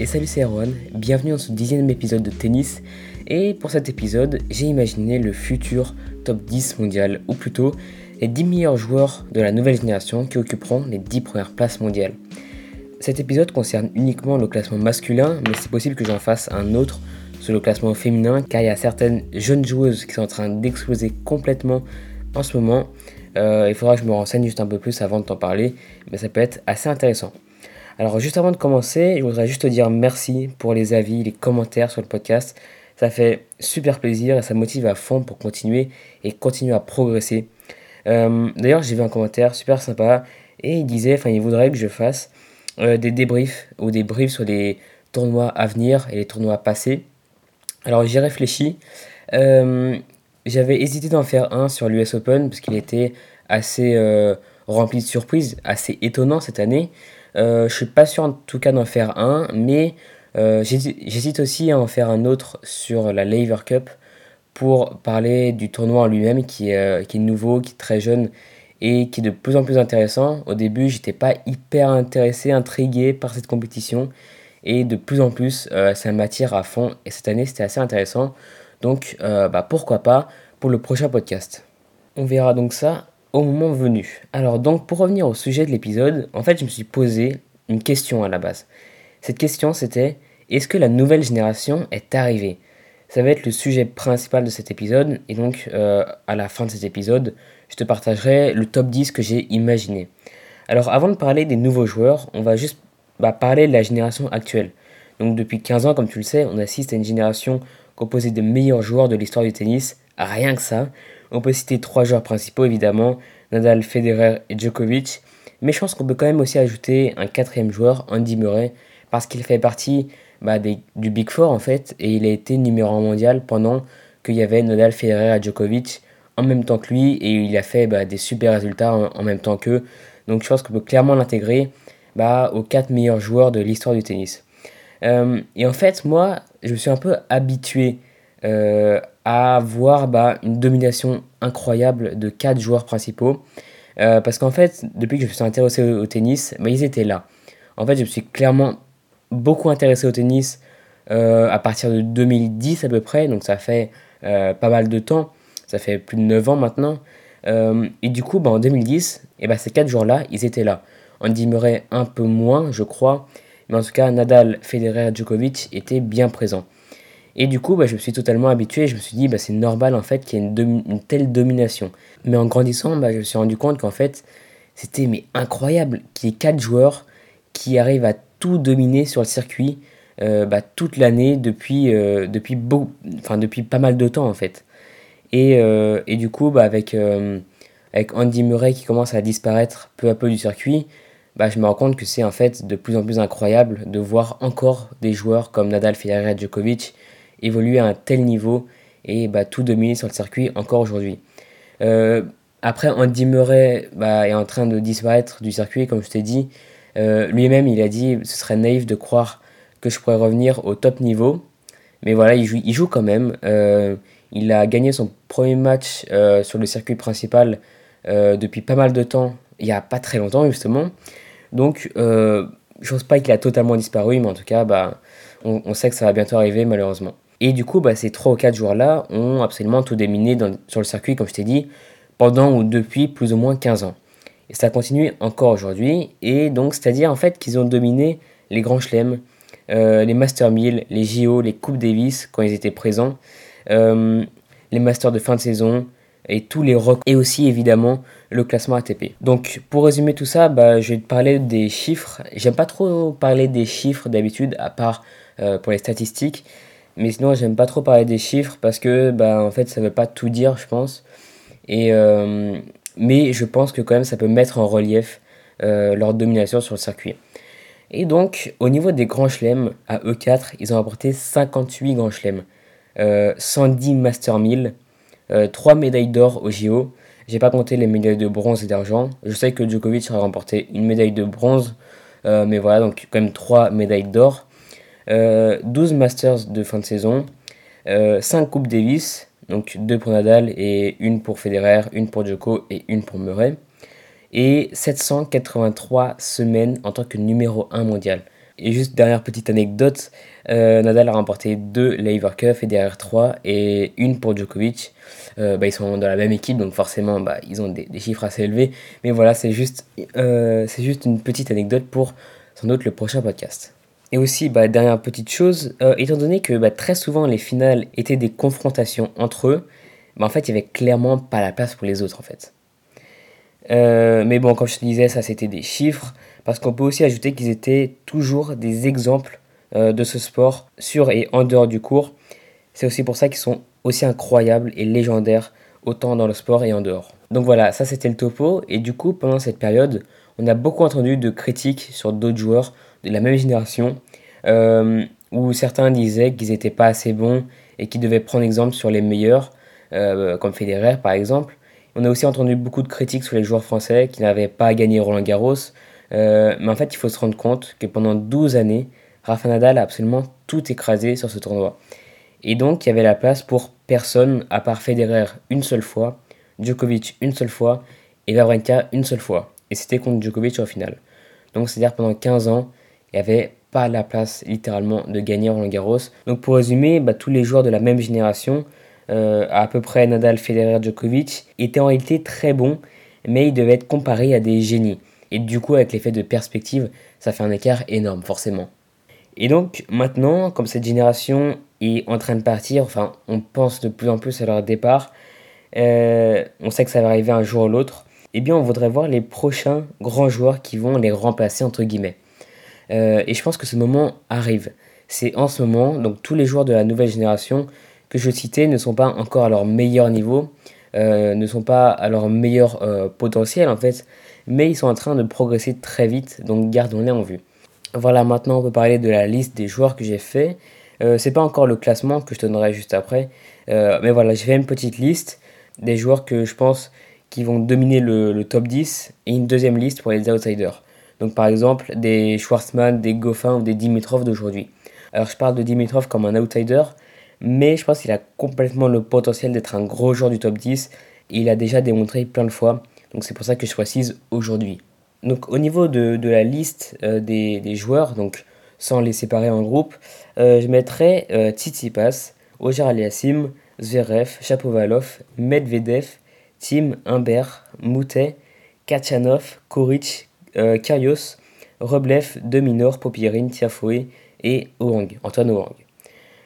et salut c'est Erwan, bienvenue dans ce dixième épisode de tennis et pour cet épisode j'ai imaginé le futur top 10 mondial ou plutôt les 10 meilleurs joueurs de la nouvelle génération qui occuperont les 10 premières places mondiales. Cet épisode concerne uniquement le classement masculin mais c'est possible que j'en fasse un autre sur le classement féminin car il y a certaines jeunes joueuses qui sont en train d'exploser complètement en ce moment. Euh, il faudra que je me renseigne juste un peu plus avant de t'en parler mais ça peut être assez intéressant. Alors juste avant de commencer, je voudrais juste te dire merci pour les avis, les commentaires sur le podcast. Ça fait super plaisir et ça motive à fond pour continuer et continuer à progresser. Euh, d'ailleurs, j'ai vu un commentaire super sympa et il disait, enfin, il voudrait que je fasse euh, des débriefs ou des briefs sur les tournois à venir et les tournois passés. Alors j'y réfléchi. Euh, j'avais hésité d'en faire un sur l'US Open parce qu'il était assez rempli de surprises, assez étonnant cette année. Euh, je suis pas sûr en tout cas d'en faire un, mais euh, j'hésite aussi à en faire un autre sur la Lever Cup pour parler du tournoi en lui-même qui, euh, qui, est nouveau, qui est très jeune et qui est de plus en plus intéressant. Au début, j'étais pas hyper intéressé, intrigué par cette compétition et de plus en plus, ça m'attire à fond et cette année, c'était assez intéressant. Donc, bah, pourquoi pas pour le prochain podcast. On verra donc ça au moment venu. Alors donc pour revenir au sujet de l'épisode, en fait je me suis posé une question à la base. Cette question c'était est-ce que la nouvelle génération est arrivée? Ça va être le sujet principal de cet épisode et donc euh, à la fin de cet épisode je te partagerai le top 10 que j'ai imaginé. Alors avant de parler des nouveaux joueurs, on va juste bah, parler de la génération actuelle. Donc depuis 15 ans comme tu le sais, on assiste à une génération composée des meilleurs joueurs de l'histoire du tennis, rien que ça. On peut citer trois joueurs principaux évidemment, Nadal, Federer et Djokovic. Mais je pense qu'on peut quand même aussi ajouter un quatrième joueur, Andy Murray, parce qu'il fait partie bah, du Big Four en fait, et il a été numéro 1 mondial pendant qu'il y avait Nadal, Federer et Djokovic en même temps que lui, et il a fait bah, des super résultats en, même temps qu'eux. Donc je pense qu'on peut clairement l'intégrer bah, aux quatre meilleurs joueurs de l'histoire du tennis. Euh, et en fait, moi, je suis un peu habitué à voir bah, une domination incroyable de quatre joueurs principaux. Euh, parce qu'en fait, depuis que je me suis intéressé au, tennis, bah, ils étaient là. En fait, je me suis clairement beaucoup intéressé au tennis euh, à partir de 2010 à peu près, donc ça fait euh, pas mal de temps, ça fait plus de 9 ans maintenant. et du coup, bah, en 2010, et bah, ces quatre joueurs-là, ils étaient là. On dirait un peu moins, je crois, mais en tout cas, Nadal, Federer, Djokovic étaient bien présents. Et du coup, bah, je me suis totalement habitué. Je me suis dit, bah, c'est normal en fait qu'il y ait une, telle domination. Mais en grandissant, bah, je me suis rendu compte qu'en fait, c'était mais incroyable qu'il y ait quatre joueurs qui arrivent à tout dominer sur le circuit euh, bah, toute l'année depuis, euh, depuis, enfin, depuis pas mal de temps en fait. Et, euh, et du coup, bah, avec, avec Andy Murray qui commence à disparaître peu à peu du circuit, bah, je me rends compte que c'est en fait de plus en plus incroyable de voir encore des joueurs comme Nadal, Federer, Djokovic évoluer à un tel niveau et bah, tout dominer sur le circuit encore aujourd'hui. Euh, après, Andy Murray bah, est en train de disparaître du circuit, comme je t'ai dit. Euh, lui-même, il a dit ce serait naïf de croire que je pourrais revenir au top niveau. Mais voilà, il joue, il joue quand même. Euh, il a gagné son premier match sur le circuit principal depuis pas mal de temps, il n'y a pas très longtemps justement. Donc, je pense pas qu'il a totalement disparu, mais en tout cas, bah, on, sait que ça va bientôt arriver malheureusement. Et du coup, bah, ces 3 ou 4 joueurs-là ont absolument tout dominé sur le circuit, comme je t'ai dit, pendant ou depuis plus ou moins 15 ans. Et ça continue encore aujourd'hui. Et donc, c'est-à-dire en fait qu'ils ont dominé les grands chelems, euh, les Master 1000, les JO, les Coupes Davis quand ils étaient présents, euh, les Masters de fin de saison et tous les rocks. Et aussi évidemment le classement ATP. Donc pour résumer tout ça, bah, je vais te parler des chiffres. J'aime pas trop parler des chiffres d'habitude, à part euh, pour les statistiques. Mais sinon, j'aime pas trop parler des chiffres parce que, bah, en fait, ça veut pas tout dire, je pense. Et, euh, mais je pense que quand même, ça peut mettre en relief euh, leur domination sur le circuit. Et donc, au niveau des grands chelems, à E4, ils ont apporté 58 grands chelems, 110 Master 1000, 3 médailles d'or au JO. J'ai pas compté les médailles de bronze et d'argent. Je sais que Djokovic a remporté une médaille de bronze, euh, mais voilà, donc quand même 3 médailles d'or. 12 euh, Masters de fin de saison, 5 euh, Coupes Davis, donc 2 pour Nadal et une pour Federer, une pour Djoko et une pour Murray, et 783 semaines en tant que numéro 1 mondial. Et juste dernière petite anecdote, Nadal a remporté deux Lever Cup, Federer 3 et une pour Djokovic. bah, ils sont dans la même équipe, donc forcément bah, ils ont des, chiffres assez élevés. Mais voilà, c'est juste, c'est juste une petite anecdote pour sans doute le prochain podcast. Et aussi, bah, dernière petite chose, euh, étant donné que bah, très souvent les finales étaient des confrontations entre eux, bah, en fait, il n'y avait clairement pas la place pour les autres, en fait. Euh, mais bon, comme je te disais, ça c'était des chiffres, parce qu'on peut aussi ajouter qu'ils étaient toujours des exemples euh, de ce sport sur et en dehors du cours. C'est aussi pour ça qu'ils sont aussi incroyables et légendaires, autant dans le sport et en dehors. Donc voilà, ça c'était le topo, et du coup, pendant cette période, on a beaucoup entendu de critiques sur d'autres joueurs de la même génération, euh, où certains disaient qu'ils n'étaient pas assez bons et qu'ils devaient prendre exemple sur les meilleurs, euh, comme Federer par exemple. On a aussi entendu beaucoup de critiques sur les joueurs français qui n'avaient pas gagné Roland Garros, euh, mais en fait il faut se rendre compte que pendant 12 années, Rafa Nadal a absolument tout écrasé sur ce tournoi. Et donc il y avait la place pour personne à part Federer une seule fois, Djokovic une seule fois et Wawrinka une seule fois. Et c'était contre Djokovic au final. Donc c'est-à-dire pendant 15 ans, il n'y avait pas la place littéralement de gagner Roland Garros. Donc pour résumer, bah, tous les joueurs de la même génération, euh, à peu près Nadal, Federer, Djokovic, étaient en réalité très bons, mais ils devaient être comparés à des génies. Et du coup, avec l'effet de perspective, ça fait un écart énorme, forcément. Et donc maintenant, comme cette génération est en train de partir, enfin on pense de plus en plus à leur départ, euh, on sait que ça va arriver un jour ou l'autre, eh bien on voudrait voir les prochains grands joueurs qui vont les remplacer, entre guillemets. Euh, et je pense que ce moment arrive. C'est en ce moment, donc tous les joueurs de la nouvelle génération que je citais ne sont pas encore à leur meilleur niveau, euh, ne sont pas à leur meilleur euh, potentiel en fait, mais ils sont en train de progresser très vite, donc gardons-les en vue. Voilà, maintenant on peut parler de la liste des joueurs que j'ai fait. c'est pas encore le classement que je donnerai juste après, mais voilà, j'ai fait une petite liste des joueurs que je pense qui vont dominer le top 10 et une deuxième liste pour les outsiders. Donc par exemple des Schwarzman, des Goffin ou des Dimitrov d'aujourd'hui. Alors je parle de Dimitrov comme un outsider, mais je pense qu'il a complètement le potentiel d'être un gros joueur du top 10 et il a déjà démontré plein de fois. Donc c'est pour ça que je choisis aujourd'hui. Donc au niveau de, la liste euh, des, joueurs, donc sans les séparer en groupe, euh, je mettrai euh, Tsitsipas, Ojar Aliassim, Zverev, Chapovalov, Medvedev, Tim, Humbert, Moutet, Kachanov, Koric, euh, Karios, Roblev, Deminor, Popirine, Tiafoe et Orang, Antoine Orang.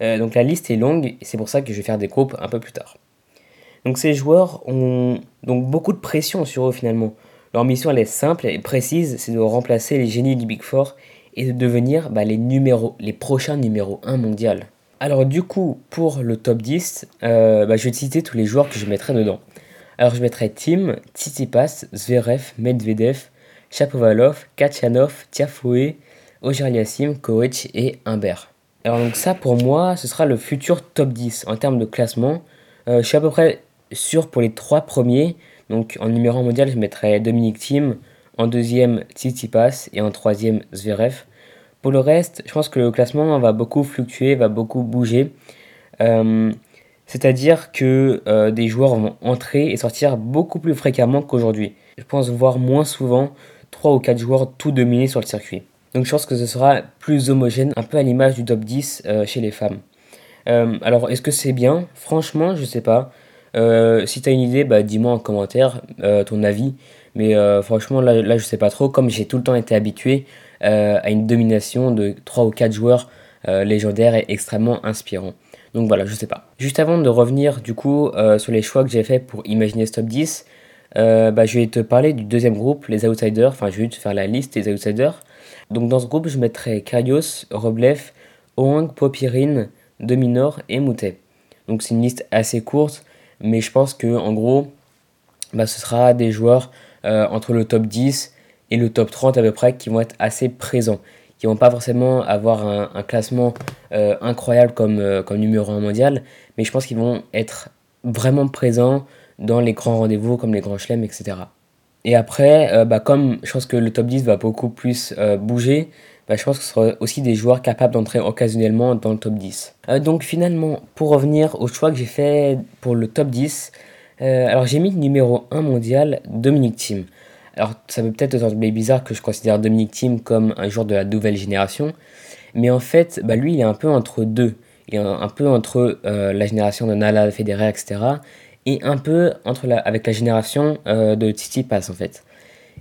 Euh, donc la liste est longue et c'est pour ça que je vais faire des groupes un peu plus tard. Donc ces joueurs ont donc beaucoup de pression sur eux finalement. Leur mission elle est simple et précise, c'est de remplacer les génies du Big Four et de devenir bah, les, numéros, les prochains numéros 1 mondial. Alors du coup, pour le top 10, euh, bah, je vais te citer tous les joueurs que je mettrai dedans. Alors je mettrai Tim, Tsitsipas, Zverev, Medvedev, Chapovalov, Kachanov, Tiafoe, Ojerliassim, Koech et Humbert. Alors donc ça pour moi ce sera le futur top 10 en termes de classement. Euh, je suis à peu près sûr pour les trois premiers. Donc en numéro mondial je mettrai Dominique Thiem, en deuxième Tsitsipas et en troisième Zverev. Pour le reste, je pense que le classement va beaucoup fluctuer, va beaucoup bouger. Euh, c'est-à-dire que euh, des joueurs vont entrer et sortir beaucoup plus fréquemment qu'aujourd'hui. Je pense voir moins souvent 3 ou 4 joueurs tout dominés sur le circuit. Donc je pense que ce sera plus homogène, un peu à l'image du top 10 euh, chez les femmes. Euh, alors est-ce que c'est bien? Franchement, je sais pas. Euh, si tu as une idée, bah, dis-moi en commentaire ton avis. Mais franchement, là, là, je sais pas trop. Comme j'ai tout le temps été habitué à une domination de 3 ou 4 joueurs légendaires et extrêmement inspirants. Donc voilà, je sais pas. Juste avant de revenir du coup sur les choix que j'ai fait pour imaginer ce top 10, euh, bah, je vais te parler du deuxième groupe, les outsiders. Enfin, je vais te faire la liste des outsiders. Donc, dans ce groupe, je mettrai Karios, Roblev, Oang, Popirine, Dominor et Moutet. Donc, c'est une liste assez courte, mais je pense que en gros, bah, ce sera des joueurs euh, entre le top 10 et le top 30 à peu près qui vont être assez présents. Qui vont pas forcément avoir un, classement euh, incroyable comme, comme numéro 1 mondial, mais je pense qu'ils vont être vraiment présents dans les grands rendez-vous comme les grands chelems, etc. Et après, euh, bah, comme je pense que le top 10 va beaucoup plus euh, bouger, bah, je pense que ce sera aussi des joueurs capables d'entrer occasionnellement dans le top 10. Euh, donc finalement, pour revenir au choix que j'ai fait pour le top 10, alors j'ai mis numéro 1 mondial Dominique Thiem. Alors ça peut peut-être sembler bizarre que je considère Dominic Thiem comme un joueur de la nouvelle génération, mais en fait, bah, lui, il est un peu entre deux. Il est un peu entre la génération de Nala, Federer, etc. Et un peu entre la, avec la génération euh, de Titi Pass, en fait.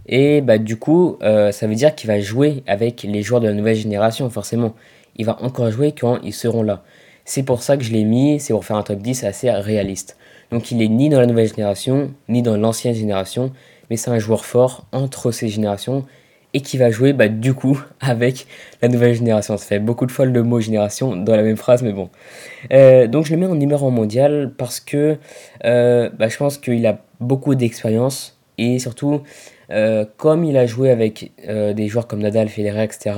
Et bah, du coup, euh, ça veut dire qu'il va jouer avec les joueurs de la nouvelle génération, forcément. Il va encore jouer quand ils seront là. C'est pour ça que je l'ai mis, c'est pour faire un top 10 assez réaliste. Donc il est ni dans la nouvelle génération, ni dans l'ancienne génération, mais c'est un joueur fort entre ces générations et qui va jouer bah, du coup avec la nouvelle génération. Ça fait beaucoup de fois le mot génération dans la même phrase, mais bon. Euh, donc je le mets en numéro mondial parce que euh, bah, je pense qu'il a beaucoup d'expérience et surtout, euh, comme il a joué avec des joueurs comme Nadal, Federer, etc.,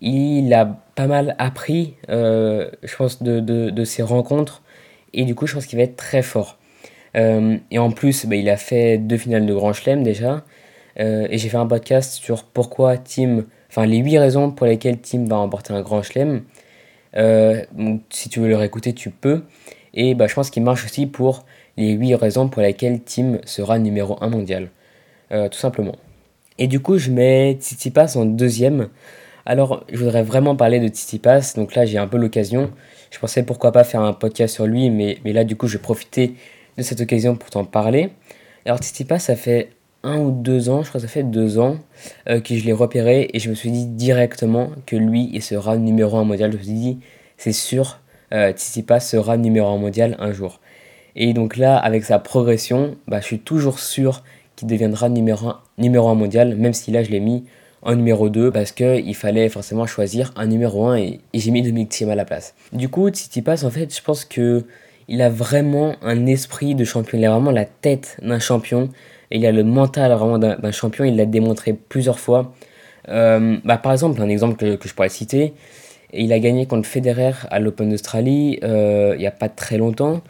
il a pas mal appris, je pense, de, de, ses rencontres et du coup, je pense qu'il va être très fort. et en plus, bah, il a fait deux finales de Grand Chelem déjà. Euh, et j'ai fait un podcast sur pourquoi Tim, enfin les 8 raisons pour lesquelles Tim va remporter un grand chelem. Euh, si tu veux le réécouter, tu peux. Et bah, je pense qu'il marche aussi pour les 8 raisons pour lesquelles Tim sera numéro 1 mondial. Euh, tout simplement. Et du coup, je mets Tsitsipas en deuxième. Alors, je voudrais vraiment parler de Tsitsipas. Donc là, j'ai un peu l'occasion. Je pensais pourquoi pas faire un podcast sur lui, mais, mais là, du coup, je vais profiter de cette occasion pour t'en parler. Alors, Tsitsipas, ça fait un ou deux ans, je crois que ça fait deux ans, euh, que je l'ai repéré et je me suis dit directement que lui, il sera numéro un mondial. Je me suis dit, c'est sûr, euh, Tsitsipas sera numéro un mondial un jour. Et donc là, avec sa progression, bah, je suis toujours sûr qu'il deviendra numéro un, numéro un mondial, même si là, je l'ai mis en numéro 2 parce qu'il fallait forcément choisir un numéro 1 et, j'ai mis Dominic Thiem à la place. Du coup, Tsitsipas, en fait, je pense que il a vraiment un esprit de champion, il a vraiment la tête d'un champion il a le mental vraiment d'un champion, il l'a démontré plusieurs fois. Euh, bah, par exemple, un exemple que, je pourrais citer, il a gagné contre Federer à l'Open d'Australie euh, il n'y a pas très longtemps.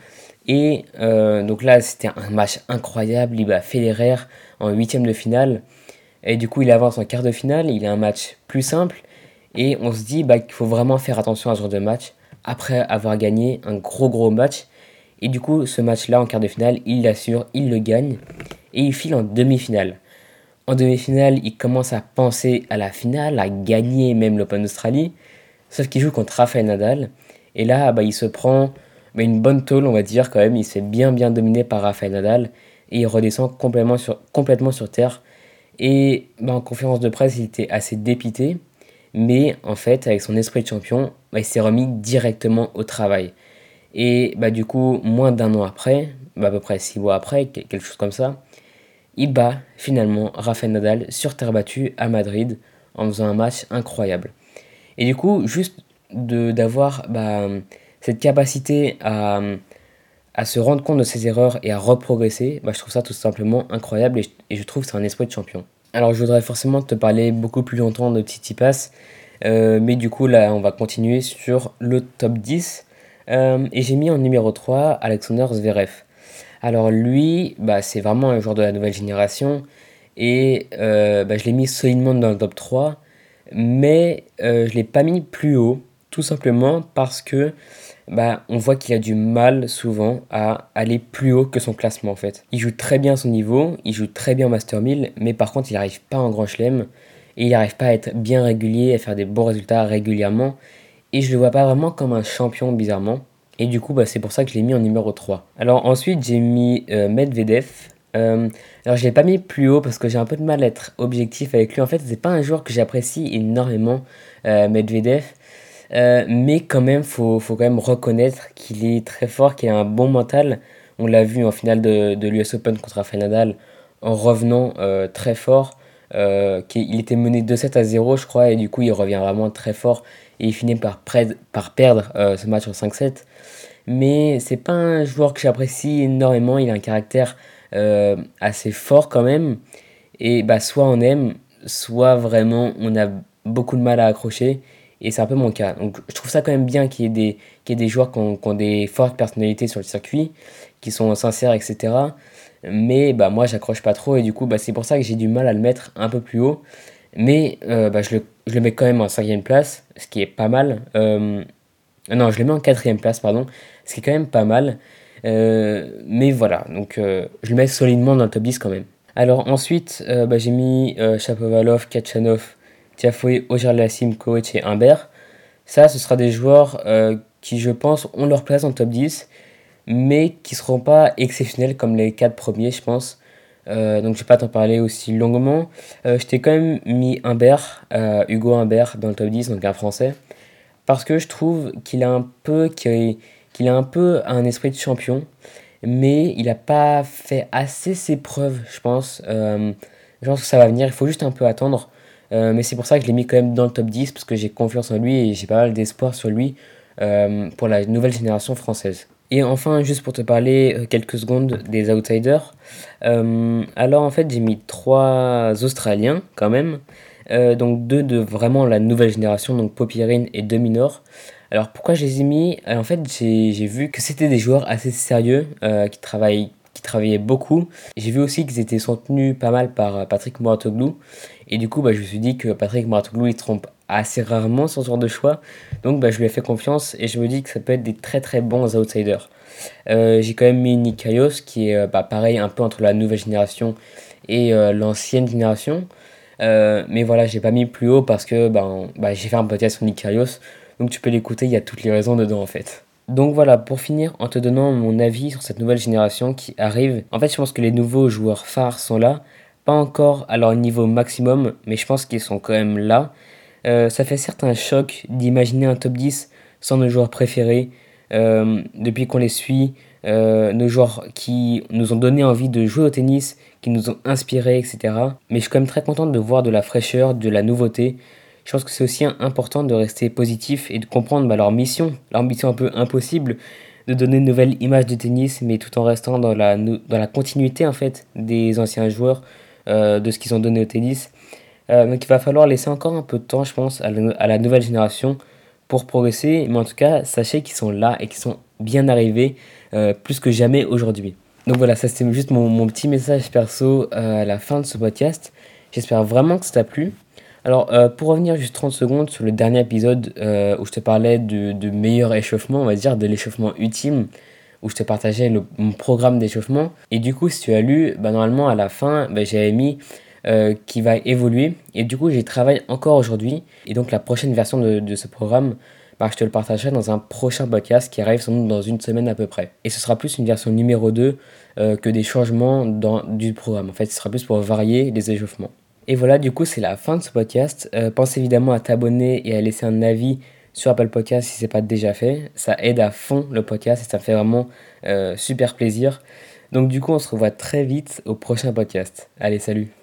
Et euh, donc là, c'était un match incroyable. Il bat Federer en huitième de finale. Et du coup, il avance en quart de finale. Il a un match plus simple. Et on se dit bah, qu'il faut vraiment faire attention à ce genre de match après avoir gagné un gros gros match. Et du coup, ce match-là en quart de finale, il l'assure, il le gagne et il file en demi-finale. En demi-finale, il commence à penser à la finale, à gagner même l'Open d'Australie, sauf qu'il joue contre Rafael Nadal. Et là, bah, il se prend bah, une bonne tôle, on va dire quand même. Il se fait bien bien dominer par Rafael Nadal et il redescend complètement sur, complètement sur terre. Et bah, en conférence de presse, il était assez dépité. Mais en fait, avec son esprit de champion, il s'est remis directement au travail. Et du coup, moins d'un an après, à peu près six mois après, quelque chose comme ça, il bat finalement Rafael Nadal sur terre battue à Madrid en faisant un match incroyable. Et du coup, juste d'avoir bah, cette capacité à, à, se rendre compte de ses erreurs et à reprogresser, bah, je trouve ça tout simplement incroyable et je, trouve que c'est un esprit de champion. Alors je voudrais forcément te parler beaucoup plus longtemps de Titi Pass, euh, mais du coup là on va continuer sur le top 10. Euh, et j'ai mis en numéro 3 Alexander Zverev. Alors lui, bah, c'est vraiment un joueur de la nouvelle génération. Et euh, bah, je l'ai mis solidement dans le top 3. Mais euh, je ne l'ai pas mis plus haut. Tout simplement parce que bah, on voit qu'il a du mal souvent à aller plus haut que son classement en fait. Il joue très bien son niveau, il joue très bien au Master 1000, mais par contre il n'arrive pas en Grand Chelem et il n'arrive pas à être bien régulier, à faire des bons résultats régulièrement. Et je le vois pas vraiment comme un champion bizarrement. Et du coup, bah, c'est pour ça que je l'ai mis en numéro 3. Alors ensuite, j'ai mis euh, Medvedev. Euh, alors je l'ai pas mis plus haut parce que j'ai un peu de mal à être objectif avec lui. En fait, c'est pas un joueur que j'apprécie énormément, euh, Medvedev. mais quand même, faut, faut quand même reconnaître qu'il est très fort, qu'il a un bon mental. On l'a vu en finale de, de l'US Open contre Rafael Nadal en revenant très fort. il était mené 2-7 à 0, je crois, et du coup, il revient vraiment très fort et il finit par, perdre ce match en 5-7 mais c'est pas un joueur que j'apprécie énormément. Il a un caractère euh, assez fort quand même. Et bah, soit on aime, soit vraiment on a beaucoup de mal à accrocher. Et c'est un peu mon cas. Donc je trouve ça quand même bien qu'il y ait des, y ait des joueurs qui ont, qui ont, des fortes personnalités sur le circuit, qui sont sincères, etc. Mais bah, moi, j'accroche pas trop. Et du coup, bah, c'est pour ça que j'ai du mal à le mettre un peu plus haut. Mais euh, bah, je, le, je, le, mets quand même en cinquième place, ce qui est pas mal. Euh, non, je le mets en quatrième place, pardon ce qui est quand même pas mal. Euh, mais voilà, donc je le mets solidement dans le top 10 quand même. Alors ensuite, bah, j'ai mis Chapovalov, Kachanov, Tiafoe, Ojarlassim, Koech et Humbert. Ça, ce sera des joueurs qui, je pense, ont leur place en top 10, mais qui ne seront pas exceptionnels comme les 4 premiers, je pense. Euh, donc je vais pas t'en parler aussi longuement. Euh, je t'ai quand même mis Humbert, euh, Hugo Humbert dans le top 10, donc un français, parce que je trouve qu'il a un peu, qu'il a un peu un esprit de champion, mais il n'a pas fait assez ses preuves, je pense. je pense que ça va venir, il faut juste un peu attendre. mais c'est pour ça que je l'ai mis quand même dans le top 10, parce que j'ai confiance en lui et j'ai pas mal d'espoir sur lui pour la nouvelle génération française. Et enfin, juste pour te parler euh, quelques secondes des outsiders. Euh, alors en fait, j'ai mis trois Australiens quand même. Euh, donc deux de vraiment la nouvelle génération, donc Popirine et Dominor. Alors pourquoi je les ai mis? En fait, j'ai vu que c'était des joueurs assez sérieux qui, travaillent, qui travaillaient beaucoup. J'ai vu aussi qu'ils étaient soutenus pas mal par Patrick Mouratoglou. Et du coup, bah, je me suis dit que Patrick Mouratoglou, il trompe assez rarement ce genre de choix. Donc bah, je lui ai fait confiance et je me dis que ça peut être des très très bons outsiders. Euh, j'ai quand même mis Nikaios qui est euh, bah, pareil un peu entre la nouvelle génération et euh, l'ancienne génération. mais voilà, j'ai pas mis plus haut parce que ben, bah, j'ai fait un podcast sur Nikaios. Donc tu peux l'écouter, il y a toutes les raisons dedans en fait. Donc voilà, pour finir, en te donnant mon avis sur cette nouvelle génération qui arrive, en fait je pense que les nouveaux joueurs phares sont là, pas encore à leur niveau maximum, mais je pense qu'ils sont quand même là. Euh, ça fait certes un choc d'imaginer un top 10 sans nos joueurs préférés. Euh, depuis qu'on les suit, euh, nos joueurs qui nous ont donné envie de jouer au tennis, qui nous ont inspirés, etc. Mais je suis quand même très contente de voir de la fraîcheur, de la nouveauté. Je pense que c'est aussi important de rester positif et de comprendre bah, leur mission, leur mission un peu impossible, de donner une nouvelle image de tennis, mais tout en restant dans la, dans la continuité en fait des anciens joueurs, de ce qu'ils ont donné au tennis. Euh, donc il va falloir laisser encore un peu de temps, je pense, à la, nouvelle génération pour progresser. Mais en tout cas, sachez qu'ils sont là et qu'ils sont bien arrivés euh, plus que jamais aujourd'hui. Donc voilà, ça c'était juste mon, petit message perso euh, à la fin de ce podcast. J'espère vraiment que ça t'a plu. Alors, pour revenir juste 30 secondes sur le dernier épisode où je te parlais de, de, meilleur échauffement, on va dire, de l'échauffement ultime, où je te partageais mon programme d'échauffement. Et du coup, si tu as lu, bah, normalement à la fin, bah, j'avais mis euh, qui va évoluer. Et du coup, j'y travaille encore aujourd'hui. Et donc, la prochaine version de, ce programme, bah, je te le partagerai dans un prochain podcast qui arrive sans doute dans une semaine à peu près. Et ce sera plus une version numéro 2 euh, que des changements dans, du programme. En fait, ce sera plus pour varier les échauffements. Et voilà, du coup, c'est la fin de ce podcast. Euh, pense évidemment à t'abonner et à laisser un avis sur Apple Podcast si ce n'est pas déjà fait. Ça aide à fond le podcast et ça me fait vraiment super plaisir. Donc du coup, on se revoit très vite au prochain podcast. Allez, salut